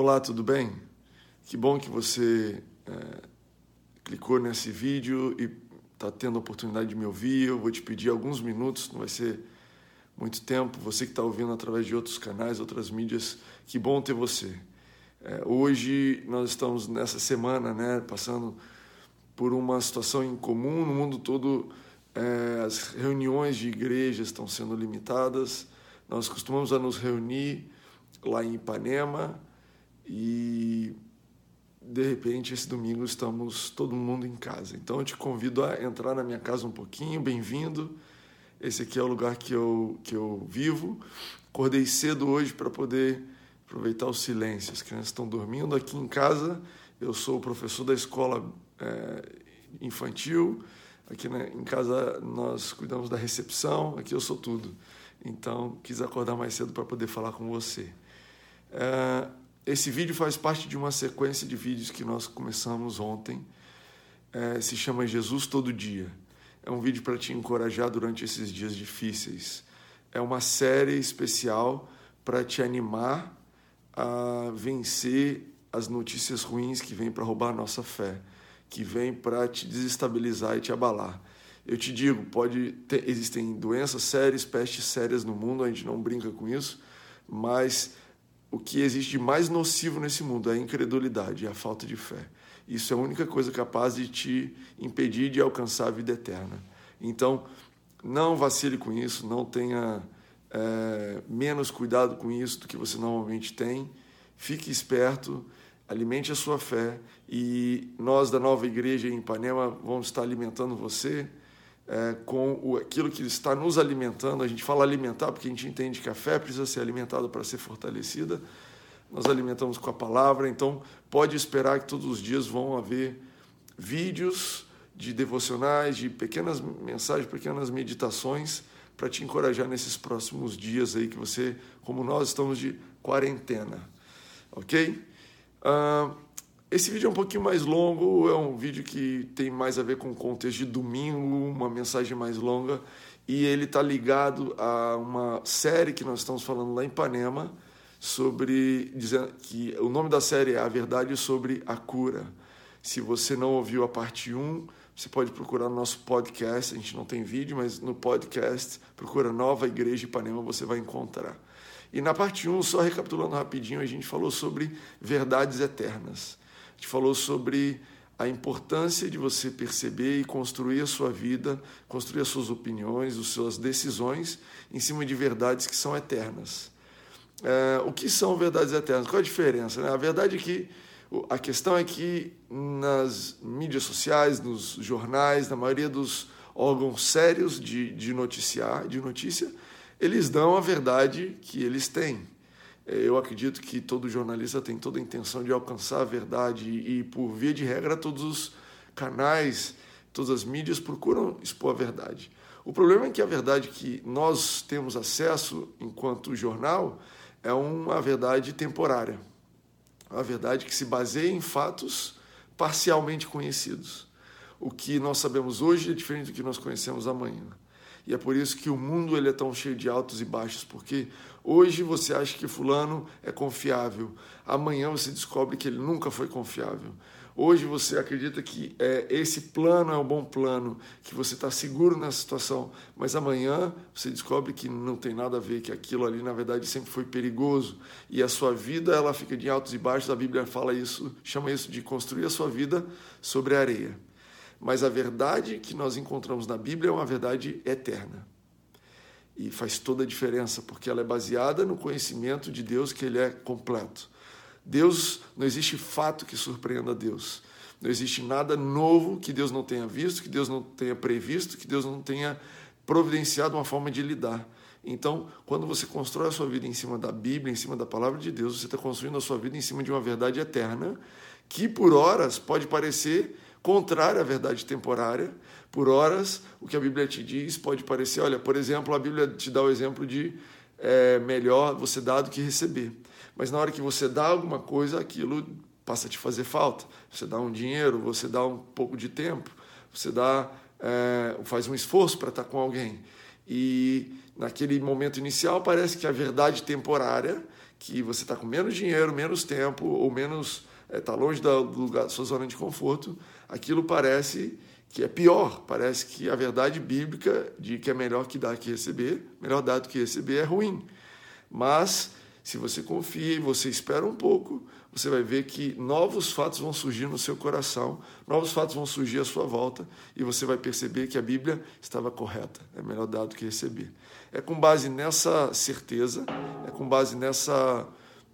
Olá, tudo bem? Que bom que você é, clicou nesse vídeo e está tendo a oportunidade de me ouvir. Eu vou te pedir alguns minutos, não vai ser muito tempo. Você que está ouvindo através de outros canais, outras mídias, que bom ter você. É, hoje nós estamos nessa semana, né, passando por uma situação incomum no mundo todo. É, as reuniões de igrejas estão sendo limitadas. Nós costumamos a nos reunir lá em Ipanema e de repente esse domingo estamos todo mundo em casa. Então eu te convido a entrar na minha casa um pouquinho, bem-vindo. Esse aqui é o lugar que eu, que eu vivo. Acordei cedo hoje para poder aproveitar o silêncio. As crianças estão dormindo aqui em casa. Eu sou o professor da escola é, infantil. Aqui né, em casa nós cuidamos da recepção. Aqui eu sou tudo. Então quis acordar mais cedo para poder falar com você. É, esse vídeo faz parte de uma sequência de vídeos que nós começamos ontem. É, se chama Jesus Todo Dia. É um vídeo para te encorajar durante esses dias difíceis. É uma série especial para te animar a vencer as notícias ruins que vêm para roubar a nossa fé, que vêm para te desestabilizar e te abalar. Eu te digo, pode ter, existem doenças sérias, pestes sérias no mundo, a gente não brinca com isso, mas o que existe de mais nocivo nesse mundo é a incredulidade, é a falta de fé. Isso é a única coisa capaz de te impedir de alcançar a vida eterna. Então, não vacile com isso, não tenha é, menos cuidado com isso do que você normalmente tem. Fique esperto, alimente a sua fé e nós da nova igreja em Ipanema vamos estar alimentando você é, com o, aquilo que está nos alimentando. A gente fala alimentar porque a gente entende que a fé precisa ser alimentada para ser fortalecida. Nós alimentamos com a palavra, então pode esperar que todos os dias vão haver vídeos de devocionais, de pequenas mensagens, pequenas meditações para te encorajar nesses próximos dias aí que você, como nós, estamos de quarentena, ok? Uh, esse vídeo é um pouquinho mais longo, é um vídeo que tem mais a ver com o contexto de domingo, uma mensagem mais longa, e ele está ligado a uma série que nós estamos falando lá em Ipanema, sobre dizendo que o nome da série é A Verdade sobre a Cura. Se você não ouviu a parte 1, você pode procurar no nosso podcast, a gente não tem vídeo, mas no podcast, procura Nova Igreja Ipanema, você vai encontrar. E na parte 1, só recapitulando rapidinho, a gente falou sobre verdades eternas gente falou sobre a importância de você perceber e construir a sua vida, construir as suas opiniões, as suas decisões em cima de verdades que são eternas. É, o que são verdades eternas? Qual a diferença? Né? A verdade é que a questão é que nas mídias sociais, nos jornais, na maioria dos órgãos sérios de, de noticiar, de notícia, eles dão a verdade que eles têm. Eu acredito que todo jornalista tem toda a intenção de alcançar a verdade e, por via de regra, todos os canais, todas as mídias procuram expor a verdade. O problema é que a verdade que nós temos acesso enquanto jornal é uma verdade temporária, uma verdade que se baseia em fatos parcialmente conhecidos. O que nós sabemos hoje é diferente do que nós conhecemos amanhã. E é por isso que o mundo ele é tão cheio de altos e baixos, porque hoje você acha que fulano é confiável, amanhã você descobre que ele nunca foi confiável. Hoje você acredita que é, esse plano é um bom plano, que você está seguro nessa situação, mas amanhã você descobre que não tem nada a ver, que aquilo ali na verdade sempre foi perigoso e a sua vida ela fica de altos e baixos. A Bíblia fala isso, chama isso de construir a sua vida sobre a areia. Mas a verdade que nós encontramos na Bíblia é uma verdade eterna. E faz toda a diferença, porque ela é baseada no conhecimento de Deus, que ele é completo. Deus, não existe fato que surpreenda Deus. Não existe nada novo que Deus não tenha visto, que Deus não tenha previsto, que Deus não tenha providenciado uma forma de lidar. Então, quando você constrói a sua vida em cima da Bíblia, em cima da palavra de Deus, você está construindo a sua vida em cima de uma verdade eterna, que por horas pode parecer contrária à verdade temporária. Por horas, o que a Bíblia te diz pode parecer, olha, por exemplo, a Bíblia te dá o exemplo de é, melhor você dar do que receber. Mas na hora que você dá alguma coisa, aquilo passa a te fazer falta. Você dá um dinheiro, você dá um pouco de tempo, você dá, é, faz um esforço para estar com alguém. E naquele momento inicial parece que a verdade temporária que você está com menos dinheiro, menos tempo ou menos está é, longe do lugar, da sua zona de conforto, aquilo parece que é pior. Parece que a verdade bíblica de que é melhor que dar que receber, melhor dar do que receber é ruim. Mas se você confia e você espera um pouco, você vai ver que novos fatos vão surgir no seu coração, novos fatos vão surgir à sua volta e você vai perceber que a Bíblia estava correta. É melhor dar do que receber. É com base nessa certeza, é com base nessa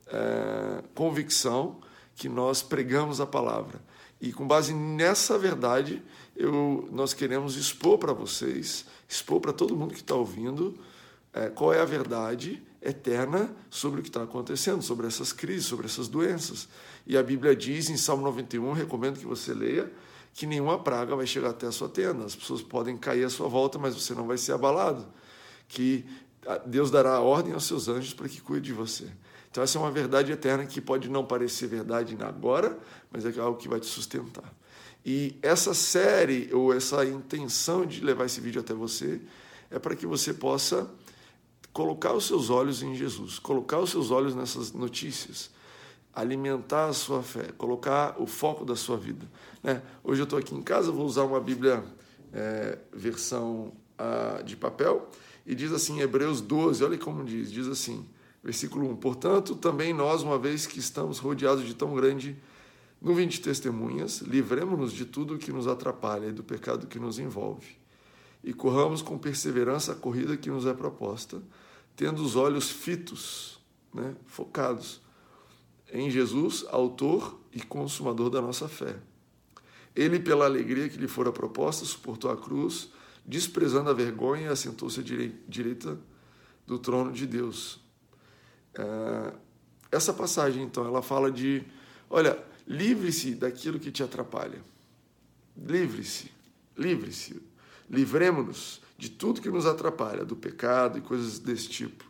é, convicção que nós pregamos a palavra. E com base nessa verdade, eu, nós queremos expor para vocês, expor para todo mundo que está ouvindo, é, qual é a verdade eterna sobre o que está acontecendo, sobre essas crises, sobre essas doenças. E a Bíblia diz em Salmo 91, recomendo que você leia, que nenhuma praga vai chegar até a sua tenda. As pessoas podem cair à sua volta, mas você não vai ser abalado. Que Deus dará ordem aos seus anjos para que cuide de você. Então, essa é uma verdade eterna que pode não parecer verdade agora, mas é algo que vai te sustentar. E essa série, ou essa intenção de levar esse vídeo até você, é para que você possa colocar os seus olhos em Jesus, colocar os seus olhos nessas notícias, alimentar a sua fé, colocar o foco da sua vida. Né? Hoje eu estou aqui em casa, vou usar uma Bíblia é, versão ah, de papel, e diz assim, Hebreus 12, olha como diz, diz assim, Versículo 1: Portanto, também nós, uma vez que estamos rodeados de tão grande nuvem de testemunhas, livremos-nos de tudo que nos atrapalha e do pecado que nos envolve, e corramos com perseverança a corrida que nos é proposta, tendo os olhos fitos, né, focados em Jesus, autor e consumador da nossa fé. Ele, pela alegria que lhe fora proposta, suportou a cruz, desprezando a vergonha, e assentou-se à direita do trono de Deus. É, essa passagem, então, ela fala de: olha, livre-se daquilo que te atrapalha. Livre-se, livre-se. Livremos-nos de tudo que nos atrapalha, do pecado e coisas desse tipo.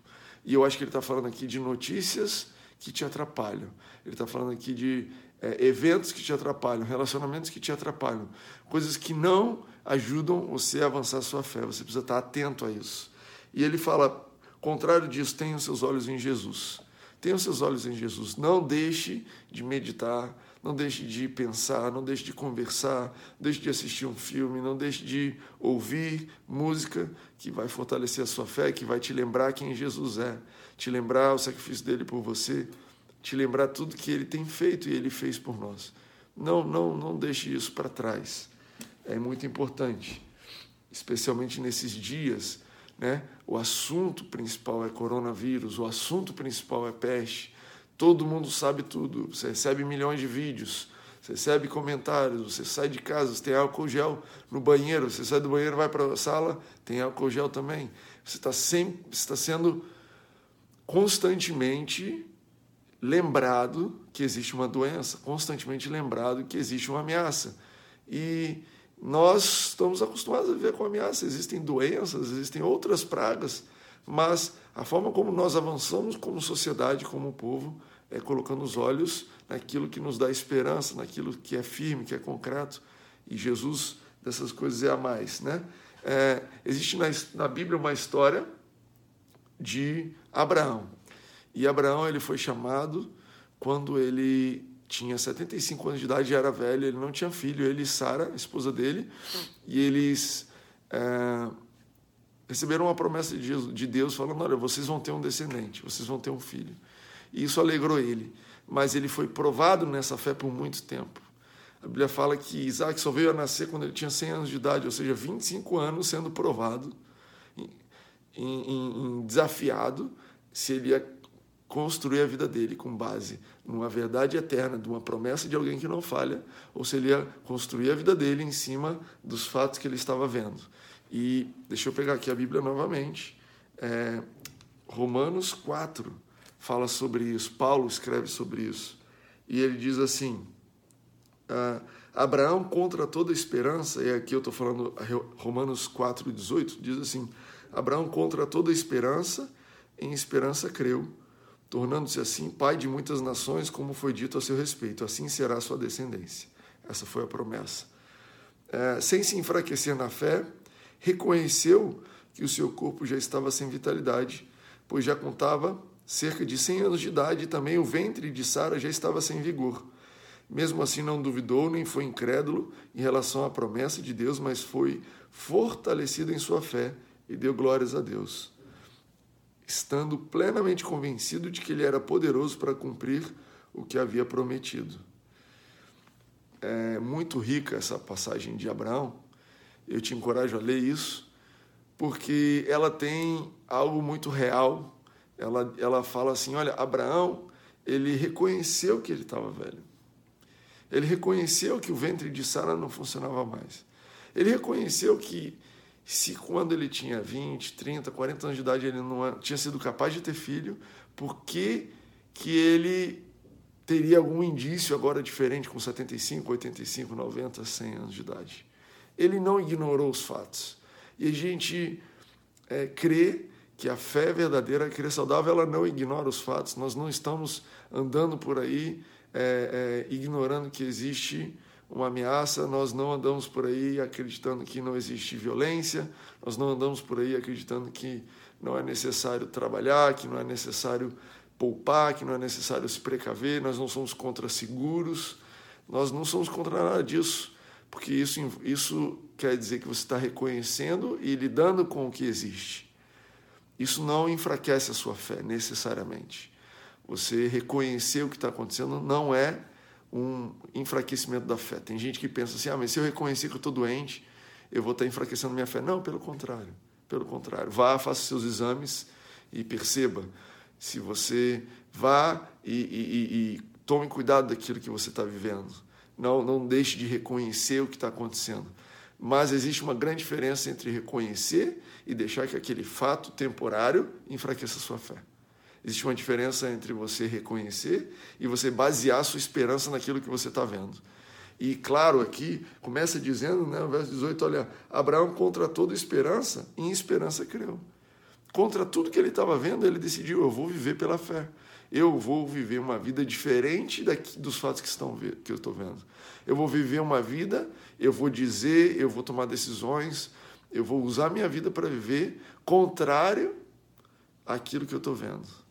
E eu acho que ele está falando aqui de notícias que te atrapalham. Ele está falando aqui de é, eventos que te atrapalham, relacionamentos que te atrapalham, coisas que não ajudam você a avançar a sua fé. Você precisa estar atento a isso. E ele fala: contrário disso, tenha os seus olhos em Jesus. Tenha os seus olhos em Jesus. Não deixe de meditar, não deixe de pensar, não deixe de conversar, não deixe de assistir um filme, não deixe de ouvir música que vai fortalecer a sua fé, que vai te lembrar quem Jesus é, te lembrar o sacrifício dele por você, te lembrar tudo que ele tem feito e ele fez por nós. Não, não, não deixe isso para trás. É muito importante, especialmente nesses dias né? O assunto principal é coronavírus, o assunto principal é peste. Todo mundo sabe tudo. Você recebe milhões de vídeos, você recebe comentários, você sai de casa, tem álcool gel no banheiro, você sai do banheiro, vai para a sala, tem álcool gel também. Você está sempre está sendo constantemente lembrado que existe uma doença, constantemente lembrado que existe uma ameaça. E nós estamos acostumados a viver com ameaças, existem doenças, existem outras pragas, mas a forma como nós avançamos como sociedade, como povo, é colocando os olhos naquilo que nos dá esperança, naquilo que é firme, que é concreto, e Jesus dessas coisas é a mais. Né? É, existe na, na Bíblia uma história de Abraão, e Abraão ele foi chamado quando ele tinha 75 anos de idade, já era velho, ele não tinha filho, ele e Sara, a esposa dele, e eles é, receberam uma promessa de Deus falando: olha, vocês vão ter um descendente, vocês vão ter um filho. E isso alegrou ele, mas ele foi provado nessa fé por muito tempo. A Bíblia fala que Isaac só veio a nascer quando ele tinha 100 anos de idade, ou seja, 25 anos sendo provado, em, em, em desafiado, se ele ia construir a vida dele com base numa verdade eterna, de uma promessa de alguém que não falha, ou se ele ia construir a vida dele em cima dos fatos que ele estava vendo. E deixa eu pegar aqui a Bíblia novamente. É, Romanos 4 fala sobre isso, Paulo escreve sobre isso. E ele diz assim: ah, Abraão, contra toda esperança, e aqui eu estou falando Romanos 4, 18, diz assim: Abraão, contra toda esperança, em esperança creu tornando-se assim pai de muitas nações, como foi dito a seu respeito. Assim será a sua descendência. Essa foi a promessa. É, sem se enfraquecer na fé, reconheceu que o seu corpo já estava sem vitalidade, pois já contava cerca de 100 anos de idade, e também o ventre de Sara já estava sem vigor. Mesmo assim, não duvidou nem foi incrédulo em relação à promessa de Deus, mas foi fortalecido em sua fé e deu glórias a Deus, estando plenamente convencido de que ele era poderoso para cumprir o que havia prometido. É muito rica essa passagem de Abraão. Eu te encorajo a ler isso, porque ela tem algo muito real. Ela, ela fala assim: olha, Abraão, ele reconheceu que ele estava velho. Ele reconheceu que o ventre de Sara não funcionava mais. Ele reconheceu que se quando ele tinha 20, 30, 40 anos de idade ele não tinha sido capaz de ter filho, por que, que ele teria algum indício agora diferente com 75, 85, 90, 100 anos de idade? Ele não ignorou os fatos. E a gente é, crê que a fé verdadeira, a crer saudável, ela não ignora os fatos. Nós não estamos andando por aí é, é, ignorando que existe uma ameaça, nós não andamos por aí acreditando que não existe violência, nós não andamos por aí acreditando que não é necessário trabalhar, que não é necessário poupar, que não é necessário se precaver, nós não somos contra seguros, nós não somos contra nada disso, porque isso, isso quer dizer que você está reconhecendo e lidando com o que existe. Isso não enfraquece a sua fé, necessariamente. Você reconhecer o que está acontecendo não é um enfraquecimento da fé. Tem gente que pensa assim: ah, mas se eu reconhecer que eu estou doente, eu vou estar tá enfraquecendo minha fé. Não, pelo contrário. Pelo contrário. Vá, faça seus exames e perceba se você vá e, e, e, e tome cuidado daquilo que você está vivendo. Não, não deixe de reconhecer o que está acontecendo. Mas existe uma grande diferença entre reconhecer e deixar que aquele fato temporário enfraqueça sua fé. Existe uma diferença entre você reconhecer e você basear sua esperança naquilo que você está vendo. E claro, aqui começa dizendo, né, verso 18, olha, Abraão contra toda esperança, em esperança creu. Contra tudo que ele estava vendo, ele decidiu, eu vou viver pela fé. Eu vou viver uma vida diferente daqui, dos fatos que, estão, que eu estou vendo. Eu vou viver uma vida, eu vou dizer, eu vou tomar decisões, eu vou usar minha vida para viver contrário àquilo que eu estou vendo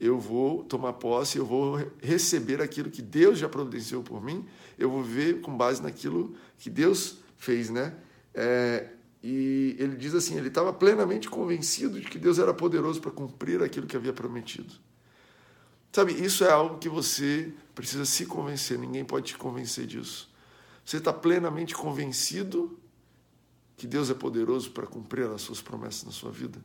eu vou tomar posse, eu vou receber aquilo que Deus já providenciou por mim, eu vou viver com base naquilo que Deus fez, né? É, e ele diz assim: ele estava plenamente convencido de que Deus era poderoso para cumprir aquilo que havia prometido. Sabe, isso é algo que você precisa se convencer, ninguém pode te convencer disso. Você está plenamente convencido que Deus é poderoso para cumprir as suas promessas na sua vida?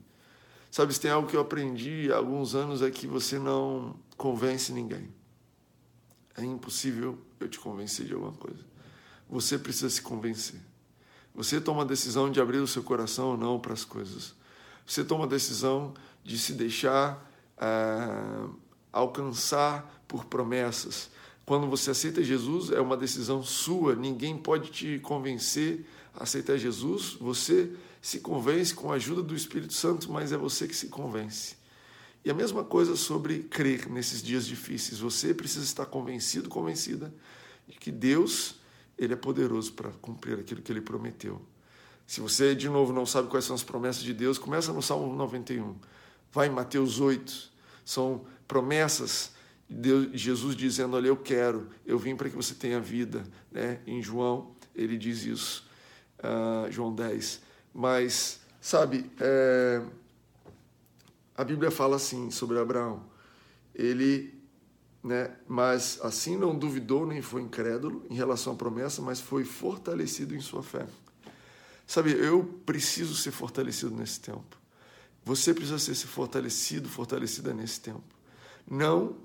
Sabe, se tem algo que eu aprendi há alguns anos é que você não convence ninguém. É impossível eu te convencer de alguma coisa. Você precisa se convencer. Você toma a decisão de abrir o seu coração ou não para as coisas. Você toma a decisão de se deixar é, alcançar por promessas. Quando você aceita Jesus, é uma decisão sua. Ninguém pode te convencer a aceitar Jesus. Você se convence com a ajuda do Espírito Santo, mas é você que se convence. E a mesma coisa sobre crer nesses dias difíceis. Você precisa estar convencido, convencida de que Deus, ele é poderoso para cumprir aquilo que ele prometeu. Se você de novo não sabe quais são as promessas de Deus, começa no Salmo 91. Vai em Mateus 8. São promessas de Deus, Jesus dizendo: "Olha, eu quero, eu vim para que você tenha vida", né? Em João, ele diz isso. Uh, João 10. Mas, sabe, é... a Bíblia fala assim sobre Abraão. Ele, né, mas assim não duvidou nem foi incrédulo em relação à promessa, mas foi fortalecido em sua fé. Sabe, eu preciso ser fortalecido nesse tempo. Você precisa ser fortalecido, fortalecida nesse tempo. Não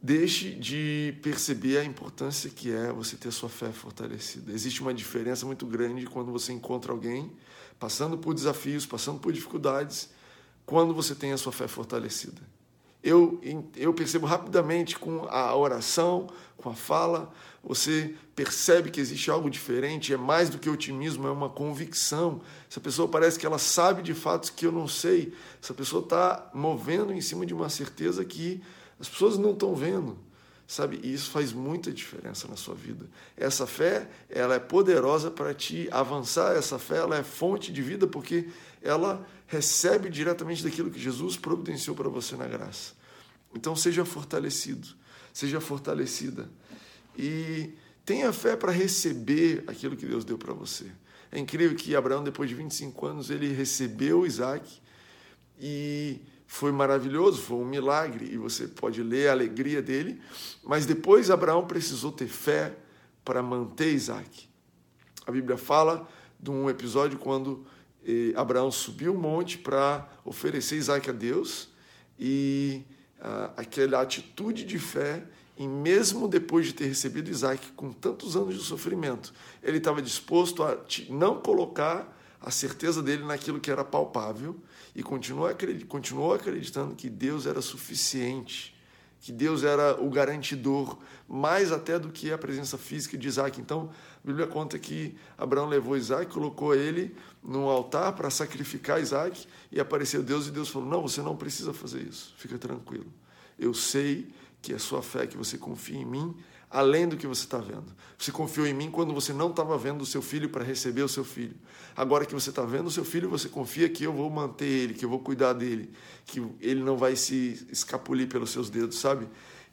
Deixe de perceber a importância que é você ter sua fé fortalecida. Existe uma diferença muito grande quando você encontra alguém passando por desafios, passando por dificuldades, quando você tem a sua fé fortalecida. Eu, eu percebo rapidamente com a oração, com a fala, você percebe que existe algo diferente, é mais do que otimismo, é uma convicção. Essa pessoa parece que ela sabe de fatos que eu não sei. Essa pessoa está movendo em cima de uma certeza que as pessoas não estão vendo. sabe? E isso faz muita diferença na sua vida. Essa fé, ela é poderosa para te avançar. Essa fé, ela é fonte de vida porque ela recebe diretamente daquilo que Jesus providenciou para você na graça. Então seja fortalecido, seja fortalecida e tenha fé para receber aquilo que Deus deu para você. É incrível que Abraão, depois de 25 anos, ele recebeu Isaac e foi maravilhoso, foi um milagre, e você pode ler a alegria dele, mas depois Abraão precisou ter fé para manter Isaac. A Bíblia fala de um episódio quando eh, Abraão subiu o monte para oferecer Isaac a Deus, e ah, aquela atitude de fé, e mesmo depois de ter recebido Isaac com tantos anos de sofrimento, ele estava disposto a não colocar a certeza dele naquilo que era palpável e continuou, acreditando que Deus era suficiente, que Deus era o garantidor, mais até do que a presença física de Isaac. Então, a Bíblia conta que Abraão levou Isaac, colocou ele num altar para sacrificar Isaac e apareceu Deus e Deus falou: Não, você não precisa fazer isso, fica tranquilo. Eu sei que é sua fé, que você confia em mim, além do que você está vendo. Você confiou em mim quando você não estava vendo o seu filho para receber o seu filho. Agora que você está vendo o seu filho, você confia que eu vou manter ele, que eu vou cuidar dele, que ele não vai se escapulir pelos seus dedos, sabe?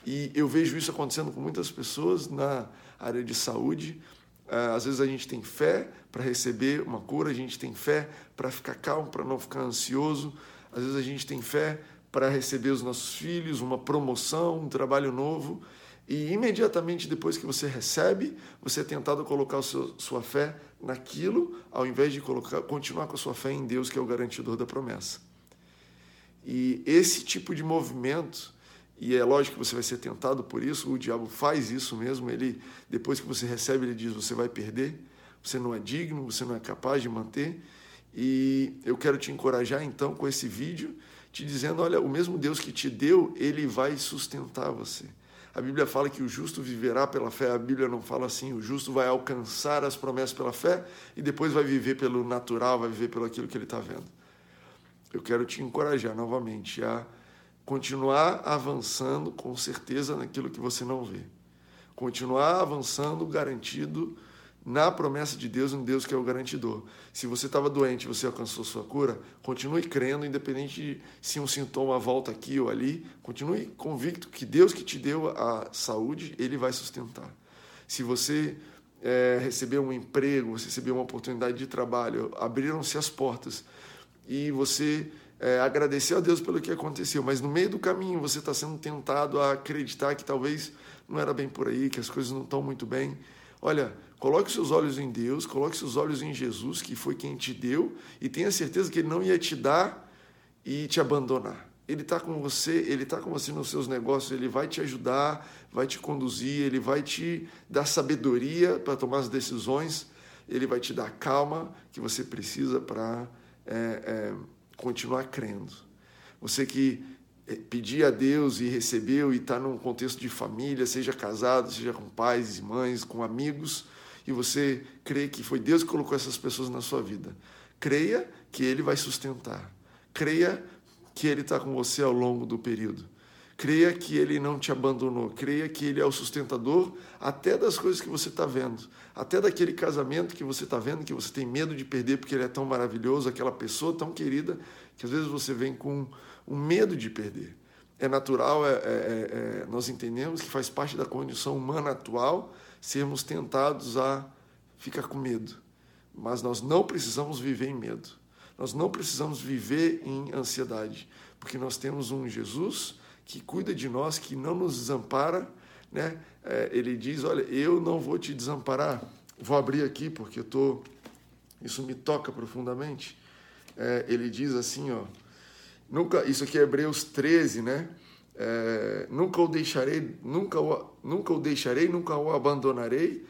E eu vejo isso acontecendo com muitas pessoas na área de saúde. Ah, às vezes a gente tem fé para receber uma cura, a gente tem fé para ficar calmo, para não ficar ansioso. Às vezes a gente tem fé para receber os nossos filhos, uma promoção, um trabalho novo. E imediatamente depois que você recebe, você é tentado colocar seu, sua fé naquilo, ao invés de colocar, continuar com a sua fé em Deus, que é o garantidor da promessa. E esse tipo de movimento, e é lógico que você vai ser tentado por isso, o diabo faz isso mesmo, ele depois que você recebe, ele diz: você vai perder, você não é digno, você não é capaz de manter. E eu quero te encorajar então com esse vídeo, te dizendo: olha, o mesmo Deus que te deu, ele vai sustentar você. A Bíblia fala que o justo viverá pela fé, a Bíblia não fala assim, o justo vai alcançar as promessas pela fé e depois vai viver pelo natural, vai viver pelo aquilo que ele está vendo. Eu quero te encorajar novamente a continuar avançando com certeza naquilo que você não vê. Continuar avançando garantido na promessa de Deus, em Deus que é o garantidor. Se você estava doente, você alcançou sua cura, continue crendo, independente de se um sintoma volta aqui ou ali, continue convicto que Deus que te deu a saúde, Ele vai sustentar. Se você é, recebeu um emprego, você recebeu uma oportunidade de trabalho, abriram-se as portas e você é, agradeceu a Deus pelo que aconteceu, mas no meio do caminho você está sendo tentado a acreditar que talvez não era bem por aí, que as coisas não estão muito bem. Olha, Coloque seus olhos em Deus, coloque seus olhos em Jesus, que foi quem te deu, e tenha certeza que Ele não ia te dar e te abandonar. Ele está com você, Ele está com você nos seus negócios, Ele vai te ajudar, vai te conduzir, Ele vai te dar sabedoria para tomar as decisões, Ele vai te dar calma que você precisa para é, é, continuar crendo. Você que é, pedir a Deus e recebeu e está num contexto de família, seja casado, seja com pais e mães, com amigos, e você crê que foi Deus que colocou essas pessoas na sua vida. Creia que Ele vai sustentar. Creia que Ele está com você ao longo do período. Creia que Ele não te abandonou. Creia que Ele é o sustentador até das coisas que você está vendo. Até daquele casamento que você está vendo, que você tem medo de perder porque ele é tão maravilhoso, aquela pessoa tão querida, que às vezes você vem com um medo de perder. É natural, é, é, é, é nós entendemos que faz parte da condição humana atual sermos tentados a ficar com medo. Mas nós não precisamos viver em medo. Nós não precisamos viver em ansiedade, porque nós temos um Jesus que cuida de nós, que não nos desampara. Né? É, ele diz: Olha, eu não vou te desamparar. Vou abrir aqui porque eu tô, isso me toca profundamente. É, ele diz assim: ó, nunca, isso aqui é Hebreus 13, né? É, nunca o deixarei, nunca o, nunca o deixarei, nunca o abandonarei.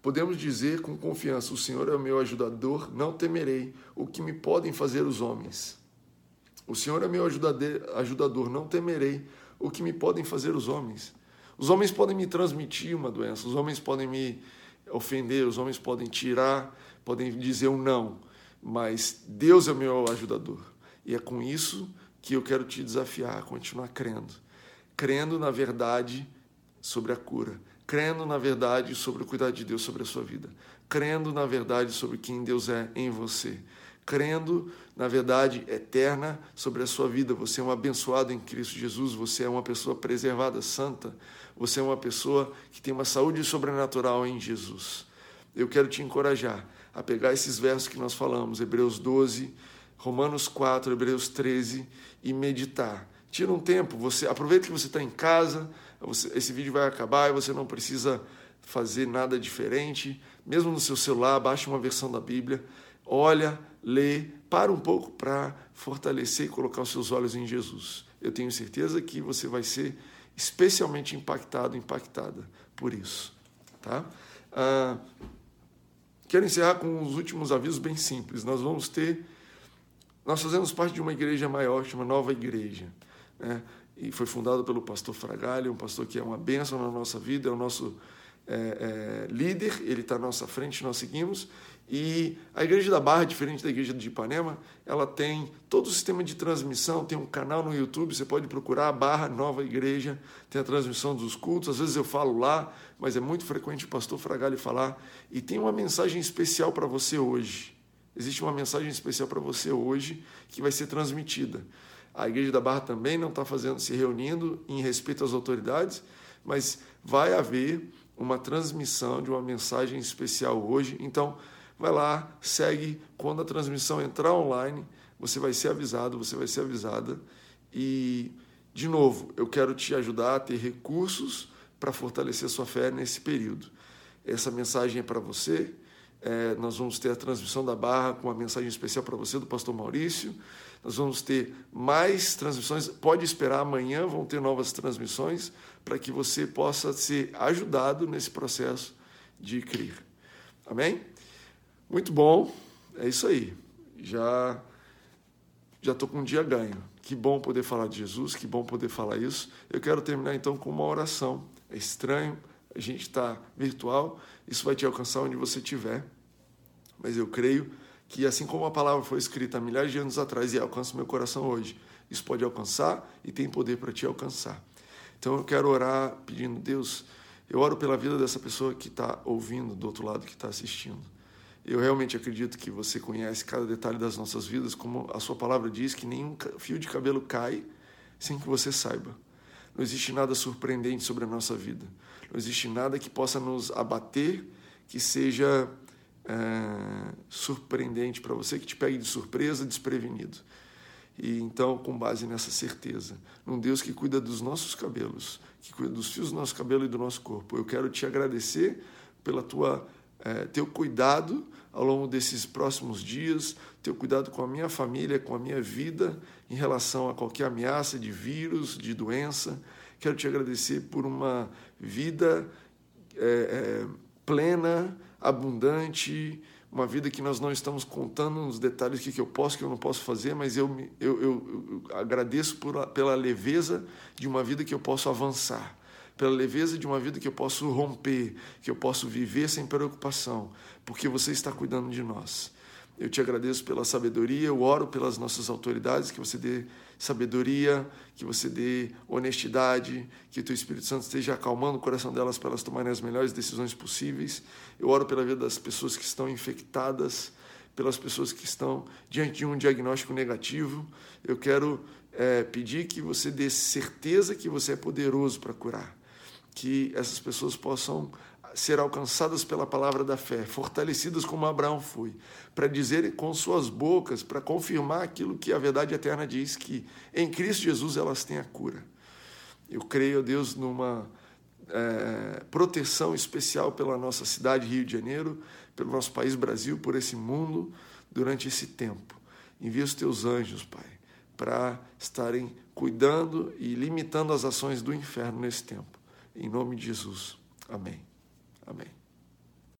Podemos dizer com confiança: O Senhor é meu ajudador, não temerei o que me podem fazer os homens. O Senhor é meu ajudador, não temerei o que me podem fazer os homens. Os homens podem me transmitir uma doença, os homens podem me ofender, os homens podem tirar, podem dizer um não, mas Deus é meu ajudador. E é com isso que eu quero te desafiar a continuar crendo crendo na verdade sobre a cura, crendo na verdade sobre o cuidado de Deus sobre a sua vida, crendo na verdade sobre quem Deus é em você, crendo na verdade eterna sobre a sua vida. Você é um abençoado em Cristo Jesus, você é uma pessoa preservada, santa, você é uma pessoa que tem uma saúde sobrenatural em Jesus. Eu quero te encorajar a pegar esses versos que nós falamos, Hebreus 12, Romanos 4, Hebreus 13, e meditar. Tira um tempo, você aproveita que você está em casa, você, esse vídeo vai acabar e você não precisa fazer nada diferente. Mesmo no seu celular, baixe uma versão da Bíblia, olha, lê, para um pouco para fortalecer e colocar os seus olhos em Jesus. Eu tenho certeza que você vai ser especialmente impactado, impactada por isso. Tá? Ah, Quero encerrar com os últimos avisos bem simples. Nós vamos ter. Nós fazemos parte de uma igreja maior, chama Nova Igreja. Né? E foi fundada pelo pastor Fragalho, um pastor que é uma bênção na nossa vida, é o nosso é, é, líder, ele está à nossa frente, nós seguimos. E a Igreja da Barra, diferente da Igreja de Ipanema, ela tem todo o sistema de transmissão, tem um canal no YouTube, você pode procurar Barra Nova Igreja, tem a transmissão dos cultos, às vezes eu falo lá, mas é muito frequente o pastor Fragalho falar. E tem uma mensagem especial para você hoje. Existe uma mensagem especial para você hoje que vai ser transmitida. A Igreja da Barra também não está fazendo, se reunindo em respeito às autoridades, mas vai haver uma transmissão de uma mensagem especial hoje. Então, vai lá, segue. Quando a transmissão entrar online, você vai ser avisado, você vai ser avisada. E, de novo, eu quero te ajudar a ter recursos para fortalecer sua fé nesse período. Essa mensagem é para você. É, nós vamos ter a transmissão da barra com uma mensagem especial para você do pastor Maurício. Nós vamos ter mais transmissões. Pode esperar, amanhã vão ter novas transmissões para que você possa ser ajudado nesse processo de crer. Amém? Muito bom, é isso aí. Já já estou com um dia ganho. Que bom poder falar de Jesus, que bom poder falar isso. Eu quero terminar então com uma oração. É estranho, a gente está virtual, isso vai te alcançar onde você estiver. Mas eu creio que assim como a palavra foi escrita há milhares de anos atrás e alcança meu coração hoje, isso pode alcançar e tem poder para te alcançar. Então eu quero orar pedindo, Deus, eu oro pela vida dessa pessoa que está ouvindo do outro lado, que está assistindo. Eu realmente acredito que você conhece cada detalhe das nossas vidas, como a sua palavra diz, que nenhum fio de cabelo cai sem que você saiba. Não existe nada surpreendente sobre a nossa vida. Não existe nada que possa nos abater que seja é, surpreendente para você, que te pegue de surpresa, desprevenido. E então, com base nessa certeza, num Deus que cuida dos nossos cabelos, que cuida dos fios do nosso cabelo e do nosso corpo, eu quero te agradecer pela tua é, teu cuidado ao longo desses próximos dias, teu cuidado com a minha família, com a minha vida, em relação a qualquer ameaça de vírus, de doença. Quero te agradecer por uma vida é, é, plena, abundante, uma vida que nós não estamos contando nos detalhes que, que eu posso, que eu não posso fazer, mas eu, eu, eu, eu agradeço por, pela leveza de uma vida que eu posso avançar pela leveza de uma vida que eu posso romper, que eu posso viver sem preocupação, porque você está cuidando de nós. Eu te agradeço pela sabedoria, eu oro pelas nossas autoridades, que você dê sabedoria, que você dê honestidade, que o teu Espírito Santo esteja acalmando o coração delas para elas tomarem as melhores decisões possíveis. Eu oro pela vida das pessoas que estão infectadas, pelas pessoas que estão diante de um diagnóstico negativo. Eu quero é, pedir que você dê certeza que você é poderoso para curar que essas pessoas possam ser alcançadas pela palavra da fé, fortalecidas como Abraão foi, para dizerem com suas bocas, para confirmar aquilo que a verdade eterna diz, que em Cristo Jesus elas têm a cura. Eu creio, Deus, numa é, proteção especial pela nossa cidade, Rio de Janeiro, pelo nosso país, Brasil, por esse mundo, durante esse tempo. Envia os teus anjos, Pai, para estarem cuidando e limitando as ações do inferno nesse tempo. Em nome de Jesus. Amém. Amém.